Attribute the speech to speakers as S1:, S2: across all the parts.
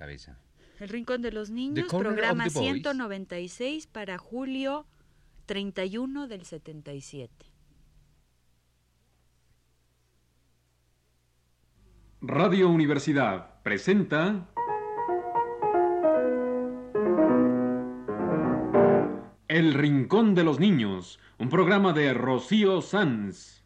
S1: cabeza.
S2: El Rincón de los Niños, programa
S1: the Boys.
S2: 196 para julio 31 del 77.
S3: Radio Universidad presenta El Rincón de los Niños, un programa de Rocío Sanz.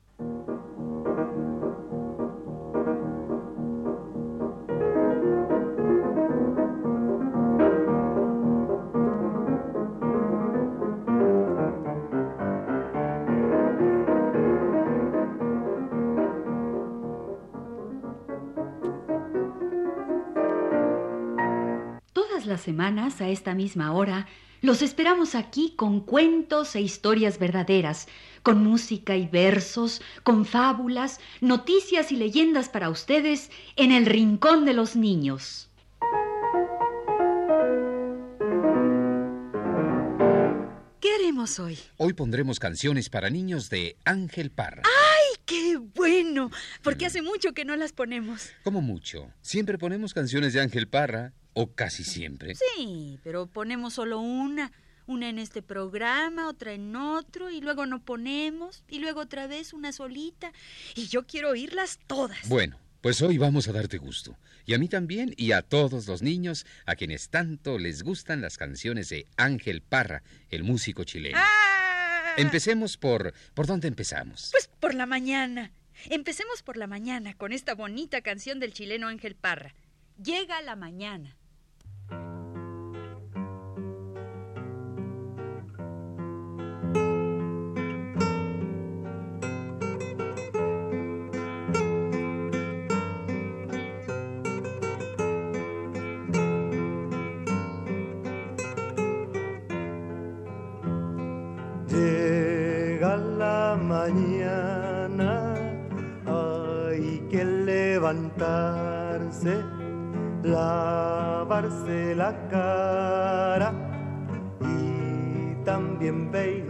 S4: Todas las semanas, a esta misma hora, los esperamos aquí con cuentos e historias verdaderas, con música y versos, con fábulas, noticias y leyendas para ustedes en el Rincón de los Niños.
S2: ¿Qué haremos hoy?
S1: Hoy pondremos canciones para niños de Ángel Parra.
S2: ¡Ay, qué bueno! Porque hace mucho que no las ponemos.
S1: Como mucho. Siempre ponemos canciones de Ángel Parra, o casi siempre.
S2: Sí, pero ponemos solo una. Una en este programa, otra en otro, y luego no ponemos, y luego otra vez una solita. Y yo quiero oírlas todas.
S1: Bueno, pues hoy vamos a darte gusto. Y a mí también, y a todos los niños, a quienes tanto les gustan las canciones de Ángel Parra, el músico chileno.
S2: ¡Ah!
S1: Empecemos por... ¿Por dónde empezamos?
S2: Pues por la mañana. Empecemos por la mañana con esta bonita canción del chileno Ángel Parra. Llega la mañana.
S5: Mañana, hay que levantarse, lavarse la cara y también peinarse.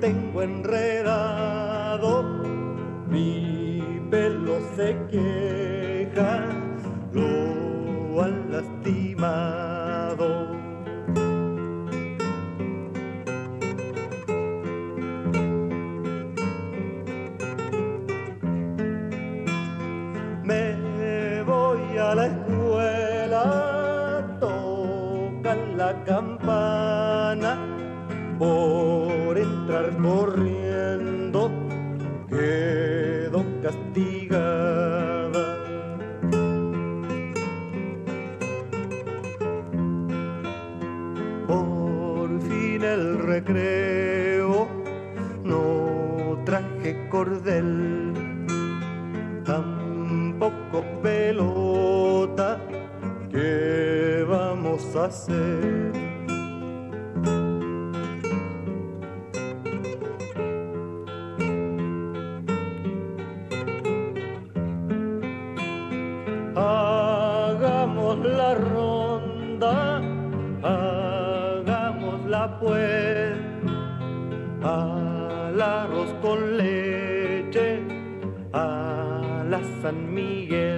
S5: Tengo enredado, mi pelo se queja, lo han lastimado. El recreo, no traje cordel tampoco pelota. ¿Qué vamos a hacer? Pasa pues al arroz con leche, a la San Miguel.